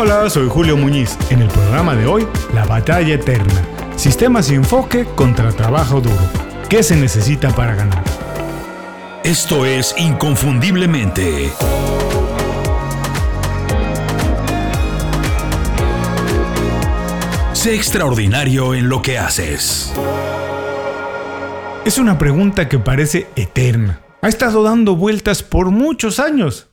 Hola, soy Julio Muñiz. En el programa de hoy, La batalla eterna. Sistemas y enfoque contra trabajo duro. ¿Qué se necesita para ganar? Esto es Inconfundiblemente. Sé extraordinario en lo que haces. Es una pregunta que parece eterna. Ha estado dando vueltas por muchos años.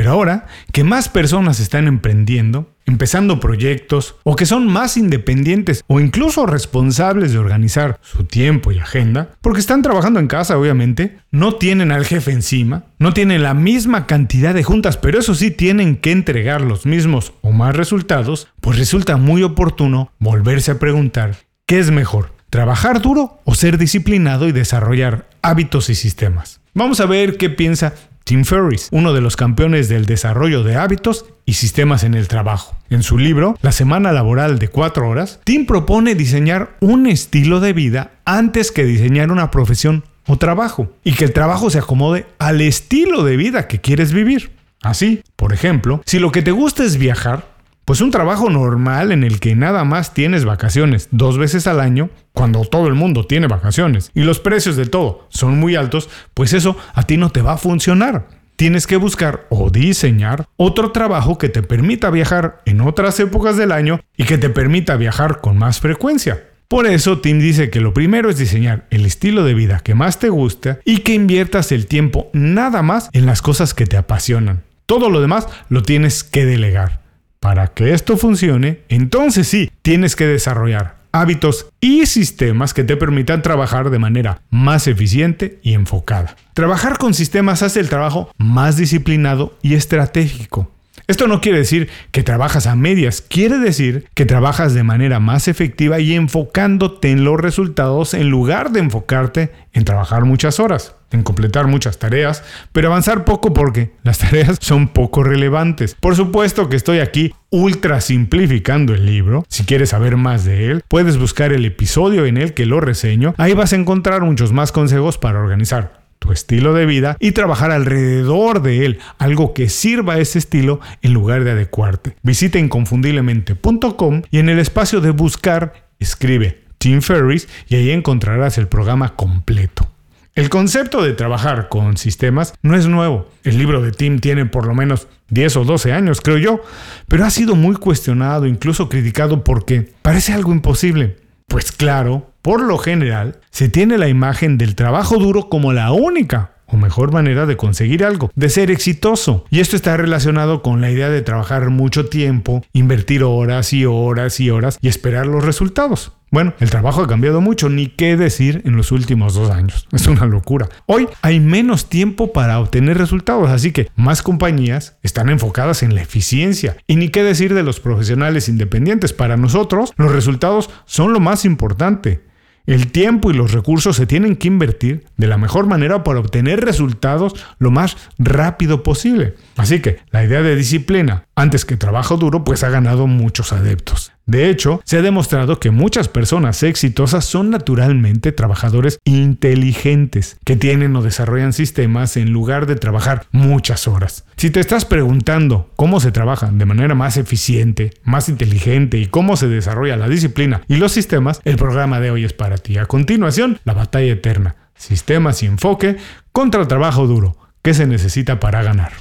Pero ahora que más personas están emprendiendo, empezando proyectos o que son más independientes o incluso responsables de organizar su tiempo y agenda, porque están trabajando en casa obviamente, no tienen al jefe encima, no tienen la misma cantidad de juntas, pero eso sí tienen que entregar los mismos o más resultados, pues resulta muy oportuno volverse a preguntar, ¿qué es mejor? ¿Trabajar duro o ser disciplinado y desarrollar hábitos y sistemas? Vamos a ver qué piensa Tim Ferriss, uno de los campeones del desarrollo de hábitos y sistemas en el trabajo. En su libro, La semana laboral de 4 horas, Tim propone diseñar un estilo de vida antes que diseñar una profesión o trabajo, y que el trabajo se acomode al estilo de vida que quieres vivir. Así, por ejemplo, si lo que te gusta es viajar, pues un trabajo normal en el que nada más tienes vacaciones dos veces al año, cuando todo el mundo tiene vacaciones y los precios de todo son muy altos, pues eso a ti no te va a funcionar. Tienes que buscar o diseñar otro trabajo que te permita viajar en otras épocas del año y que te permita viajar con más frecuencia. Por eso Tim dice que lo primero es diseñar el estilo de vida que más te gusta y que inviertas el tiempo nada más en las cosas que te apasionan. Todo lo demás lo tienes que delegar. Para que esto funcione, entonces sí, tienes que desarrollar hábitos y sistemas que te permitan trabajar de manera más eficiente y enfocada. Trabajar con sistemas hace el trabajo más disciplinado y estratégico. Esto no quiere decir que trabajas a medias, quiere decir que trabajas de manera más efectiva y enfocándote en los resultados en lugar de enfocarte en trabajar muchas horas, en completar muchas tareas, pero avanzar poco porque las tareas son poco relevantes. Por supuesto que estoy aquí ultra simplificando el libro. Si quieres saber más de él, puedes buscar el episodio en el que lo reseño. Ahí vas a encontrar muchos más consejos para organizar tu estilo de vida y trabajar alrededor de él, algo que sirva a ese estilo en lugar de adecuarte. Visita inconfundiblemente.com y en el espacio de buscar escribe Tim Ferris y ahí encontrarás el programa completo. El concepto de trabajar con sistemas no es nuevo. El libro de Tim tiene por lo menos 10 o 12 años, creo yo, pero ha sido muy cuestionado, incluso criticado porque parece algo imposible. Pues claro, por lo general, se tiene la imagen del trabajo duro como la única o mejor manera de conseguir algo, de ser exitoso. Y esto está relacionado con la idea de trabajar mucho tiempo, invertir horas y horas y horas y esperar los resultados. Bueno, el trabajo ha cambiado mucho, ni qué decir en los últimos dos años. Es una locura. Hoy hay menos tiempo para obtener resultados, así que más compañías están enfocadas en la eficiencia. Y ni qué decir de los profesionales independientes. Para nosotros, los resultados son lo más importante. El tiempo y los recursos se tienen que invertir de la mejor manera para obtener resultados lo más rápido posible. Así que la idea de disciplina antes que trabajo duro pues ha ganado muchos adeptos. De hecho, se ha demostrado que muchas personas exitosas son naturalmente trabajadores inteligentes, que tienen o desarrollan sistemas en lugar de trabajar muchas horas. Si te estás preguntando cómo se trabaja de manera más eficiente, más inteligente y cómo se desarrolla la disciplina y los sistemas, el programa de hoy es para ti. A continuación, la batalla eterna, sistemas y enfoque contra el trabajo duro. ¿Qué se necesita para ganar?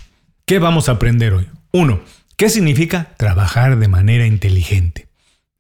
¿Qué vamos a aprender hoy? 1. ¿Qué significa trabajar de manera inteligente?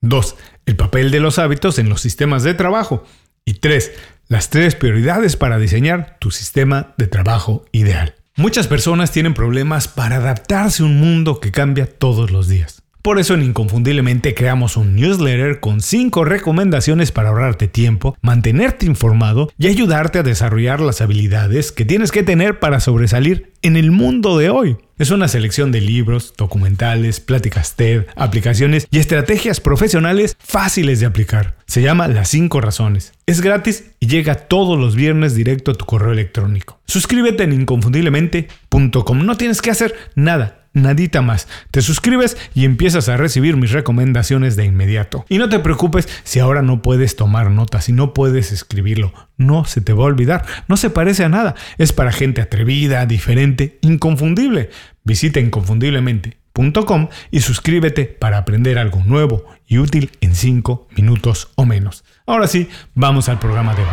2. El papel de los hábitos en los sistemas de trabajo. Y 3. Las tres prioridades para diseñar tu sistema de trabajo ideal. Muchas personas tienen problemas para adaptarse a un mundo que cambia todos los días. Por eso en Inconfundiblemente creamos un newsletter con 5 recomendaciones para ahorrarte tiempo, mantenerte informado y ayudarte a desarrollar las habilidades que tienes que tener para sobresalir en el mundo de hoy. Es una selección de libros, documentales, pláticas TED, aplicaciones y estrategias profesionales fáciles de aplicar. Se llama Las 5 Razones. Es gratis y llega todos los viernes directo a tu correo electrónico. Suscríbete en inconfundiblemente.com. No tienes que hacer nada nadita más. Te suscribes y empiezas a recibir mis recomendaciones de inmediato. Y no te preocupes si ahora no puedes tomar notas y no puedes escribirlo. No se te va a olvidar. No se parece a nada. Es para gente atrevida, diferente, inconfundible. Visita inconfundiblemente y suscríbete para aprender algo nuevo y útil en 5 minutos o menos. Ahora sí, vamos al programa de hoy.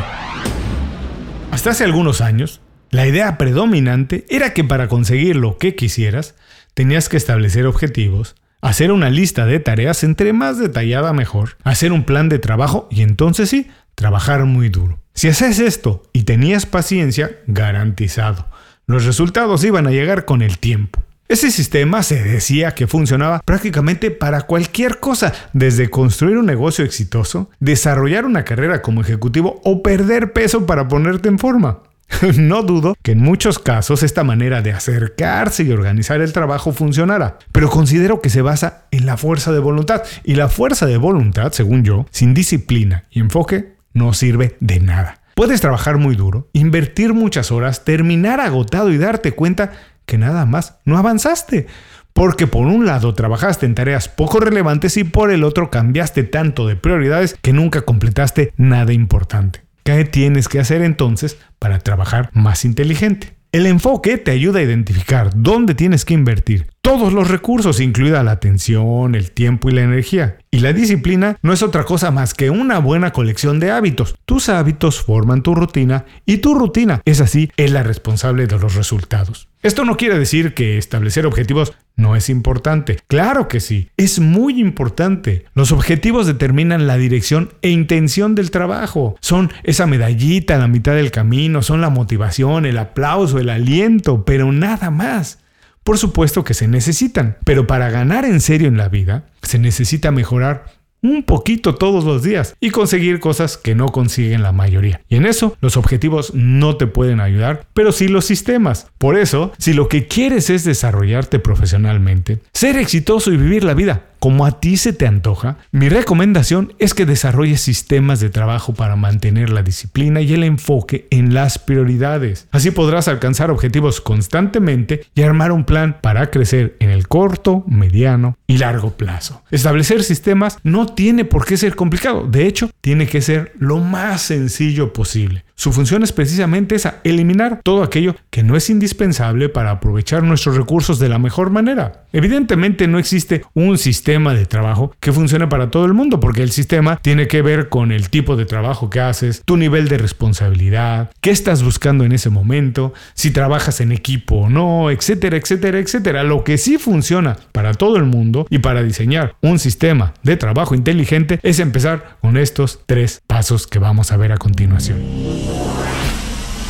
Hasta hace algunos años, la idea predominante era que para conseguir lo que quisieras, tenías que establecer objetivos, hacer una lista de tareas entre más detallada mejor, hacer un plan de trabajo y entonces sí, trabajar muy duro. Si haces esto y tenías paciencia, garantizado, los resultados iban a llegar con el tiempo. Ese sistema se decía que funcionaba prácticamente para cualquier cosa, desde construir un negocio exitoso, desarrollar una carrera como ejecutivo o perder peso para ponerte en forma. No dudo que en muchos casos esta manera de acercarse y organizar el trabajo funcionara, pero considero que se basa en la fuerza de voluntad y la fuerza de voluntad, según yo, sin disciplina y enfoque, no sirve de nada. Puedes trabajar muy duro, invertir muchas horas, terminar agotado y darte cuenta que nada más no avanzaste. Porque por un lado trabajaste en tareas poco relevantes y por el otro cambiaste tanto de prioridades que nunca completaste nada importante. ¿Qué tienes que hacer entonces para trabajar más inteligente? El enfoque te ayuda a identificar dónde tienes que invertir todos los recursos, incluida la atención, el tiempo y la energía. Y la disciplina no es otra cosa más que una buena colección de hábitos. Tus hábitos forman tu rutina y tu rutina, es así, es la responsable de los resultados. Esto no quiere decir que establecer objetivos no es importante. Claro que sí, es muy importante. Los objetivos determinan la dirección e intención del trabajo. Son esa medallita en la mitad del camino, son la motivación, el aplauso, el aliento, pero nada más. Por supuesto que se necesitan, pero para ganar en serio en la vida, se necesita mejorar un poquito todos los días y conseguir cosas que no consiguen la mayoría. Y en eso los objetivos no te pueden ayudar, pero sí los sistemas. Por eso, si lo que quieres es desarrollarte profesionalmente, ser exitoso y vivir la vida como a ti se te antoja, mi recomendación es que desarrolles sistemas de trabajo para mantener la disciplina y el enfoque en las prioridades. Así podrás alcanzar objetivos constantemente y armar un plan para crecer en el corto, mediano y largo plazo. Establecer sistemas no tiene por qué ser complicado, de hecho, tiene que ser lo más sencillo posible. Su función es precisamente esa, eliminar todo aquello que no es indispensable para aprovechar nuestros recursos de la mejor manera. Evidentemente no existe un sistema de trabajo que funcione para todo el mundo, porque el sistema tiene que ver con el tipo de trabajo que haces, tu nivel de responsabilidad, qué estás buscando en ese momento, si trabajas en equipo o no, etcétera, etcétera, etcétera. Lo que sí funciona para todo el mundo y para diseñar un sistema de trabajo inteligente es empezar con estos tres pasos que vamos a ver a continuación.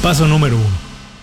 Paso número 1.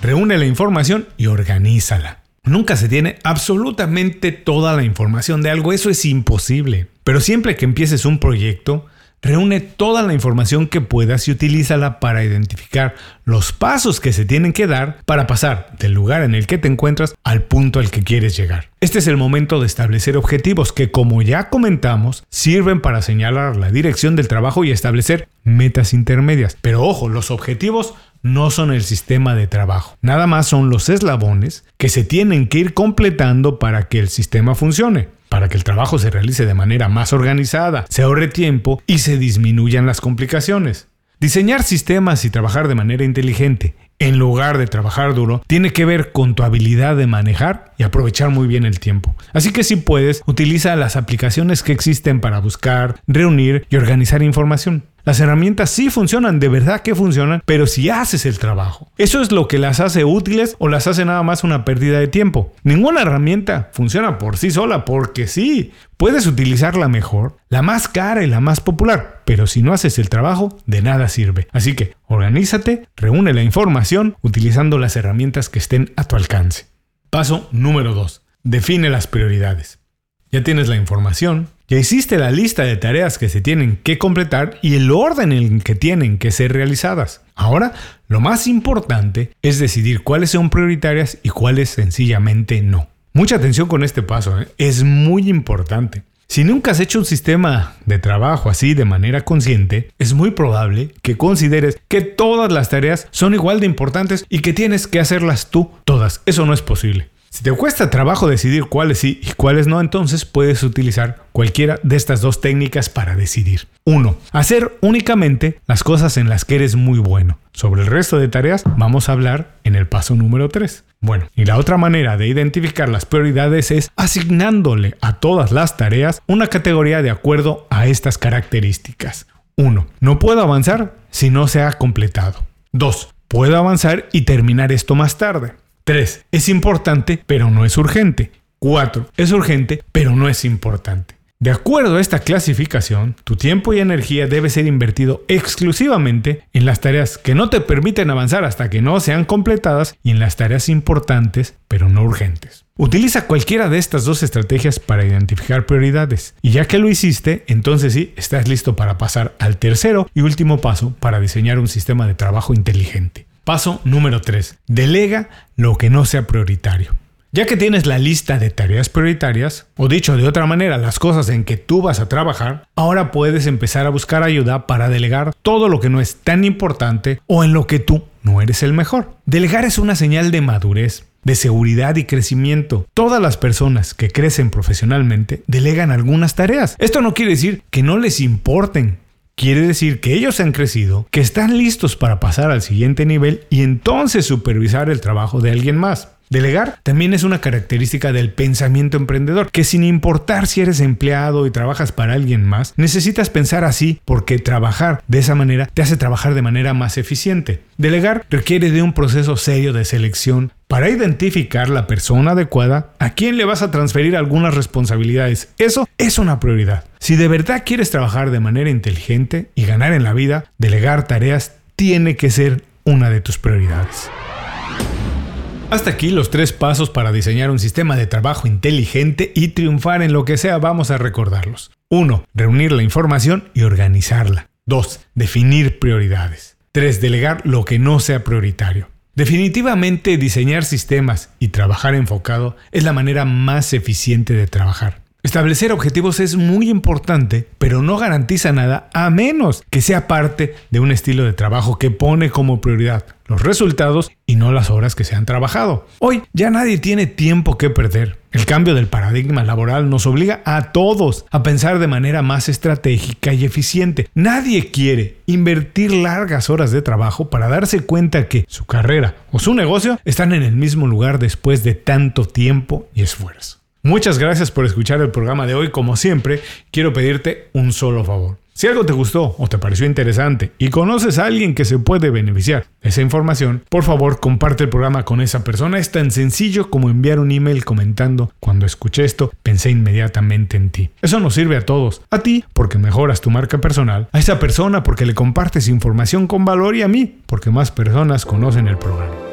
Reúne la información y organízala. Nunca se tiene absolutamente toda la información de algo, eso es imposible. Pero siempre que empieces un proyecto, reúne toda la información que puedas y utilízala para identificar los pasos que se tienen que dar para pasar del lugar en el que te encuentras al punto al que quieres llegar. Este es el momento de establecer objetivos que, como ya comentamos, sirven para señalar la dirección del trabajo y establecer metas intermedias. Pero ojo, los objetivos no son el sistema de trabajo. Nada más son los eslabones que se tienen que ir completando para que el sistema funcione, para que el trabajo se realice de manera más organizada, se ahorre tiempo y se disminuyan las complicaciones. Diseñar sistemas y trabajar de manera inteligente en lugar de trabajar duro, tiene que ver con tu habilidad de manejar y aprovechar muy bien el tiempo. Así que si puedes, utiliza las aplicaciones que existen para buscar, reunir y organizar información. Las herramientas sí funcionan, de verdad que funcionan, pero si haces el trabajo. Eso es lo que las hace útiles o las hace nada más una pérdida de tiempo. Ninguna herramienta funciona por sí sola porque sí. Puedes utilizarla mejor, la más cara y la más popular, pero si no haces el trabajo, de nada sirve. Así que organízate, reúne la información utilizando las herramientas que estén a tu alcance. Paso número 2. Define las prioridades. Ya tienes la información, ya hiciste la lista de tareas que se tienen que completar y el orden en que tienen que ser realizadas. Ahora, lo más importante es decidir cuáles son prioritarias y cuáles sencillamente no. Mucha atención con este paso, ¿eh? es muy importante. Si nunca has hecho un sistema de trabajo así de manera consciente, es muy probable que consideres que todas las tareas son igual de importantes y que tienes que hacerlas tú todas. Eso no es posible. Si te cuesta trabajo decidir cuáles sí y cuáles no, entonces puedes utilizar cualquiera de estas dos técnicas para decidir. 1. Hacer únicamente las cosas en las que eres muy bueno. Sobre el resto de tareas vamos a hablar en el paso número 3. Bueno, y la otra manera de identificar las prioridades es asignándole a todas las tareas una categoría de acuerdo a estas características. 1. No puedo avanzar si no se ha completado. 2. Puedo avanzar y terminar esto más tarde. 3. Es importante, pero no es urgente. 4. Es urgente, pero no es importante. De acuerdo a esta clasificación, tu tiempo y energía debe ser invertido exclusivamente en las tareas que no te permiten avanzar hasta que no sean completadas y en las tareas importantes pero no urgentes. Utiliza cualquiera de estas dos estrategias para identificar prioridades y ya que lo hiciste, entonces sí, estás listo para pasar al tercero y último paso para diseñar un sistema de trabajo inteligente. Paso número 3. Delega lo que no sea prioritario. Ya que tienes la lista de tareas prioritarias, o dicho de otra manera, las cosas en que tú vas a trabajar, ahora puedes empezar a buscar ayuda para delegar todo lo que no es tan importante o en lo que tú no eres el mejor. Delegar es una señal de madurez, de seguridad y crecimiento. Todas las personas que crecen profesionalmente delegan algunas tareas. Esto no quiere decir que no les importen. Quiere decir que ellos han crecido, que están listos para pasar al siguiente nivel y entonces supervisar el trabajo de alguien más. Delegar también es una característica del pensamiento emprendedor, que sin importar si eres empleado y trabajas para alguien más, necesitas pensar así porque trabajar de esa manera te hace trabajar de manera más eficiente. Delegar requiere de un proceso serio de selección para identificar la persona adecuada a quien le vas a transferir algunas responsabilidades. Eso es una prioridad. Si de verdad quieres trabajar de manera inteligente y ganar en la vida, delegar tareas tiene que ser una de tus prioridades. Hasta aquí los tres pasos para diseñar un sistema de trabajo inteligente y triunfar en lo que sea, vamos a recordarlos. 1. Reunir la información y organizarla. 2. Definir prioridades. 3. Delegar lo que no sea prioritario. Definitivamente diseñar sistemas y trabajar enfocado es la manera más eficiente de trabajar. Establecer objetivos es muy importante, pero no garantiza nada a menos que sea parte de un estilo de trabajo que pone como prioridad los resultados y no las horas que se han trabajado. Hoy ya nadie tiene tiempo que perder. El cambio del paradigma laboral nos obliga a todos a pensar de manera más estratégica y eficiente. Nadie quiere invertir largas horas de trabajo para darse cuenta que su carrera o su negocio están en el mismo lugar después de tanto tiempo y esfuerzo. Muchas gracias por escuchar el programa de hoy. Como siempre, quiero pedirte un solo favor. Si algo te gustó o te pareció interesante y conoces a alguien que se puede beneficiar de esa información, por favor comparte el programa con esa persona. Es tan sencillo como enviar un email comentando, cuando escuché esto, pensé inmediatamente en ti. Eso nos sirve a todos. A ti porque mejoras tu marca personal, a esa persona porque le compartes información con valor y a mí porque más personas conocen el programa.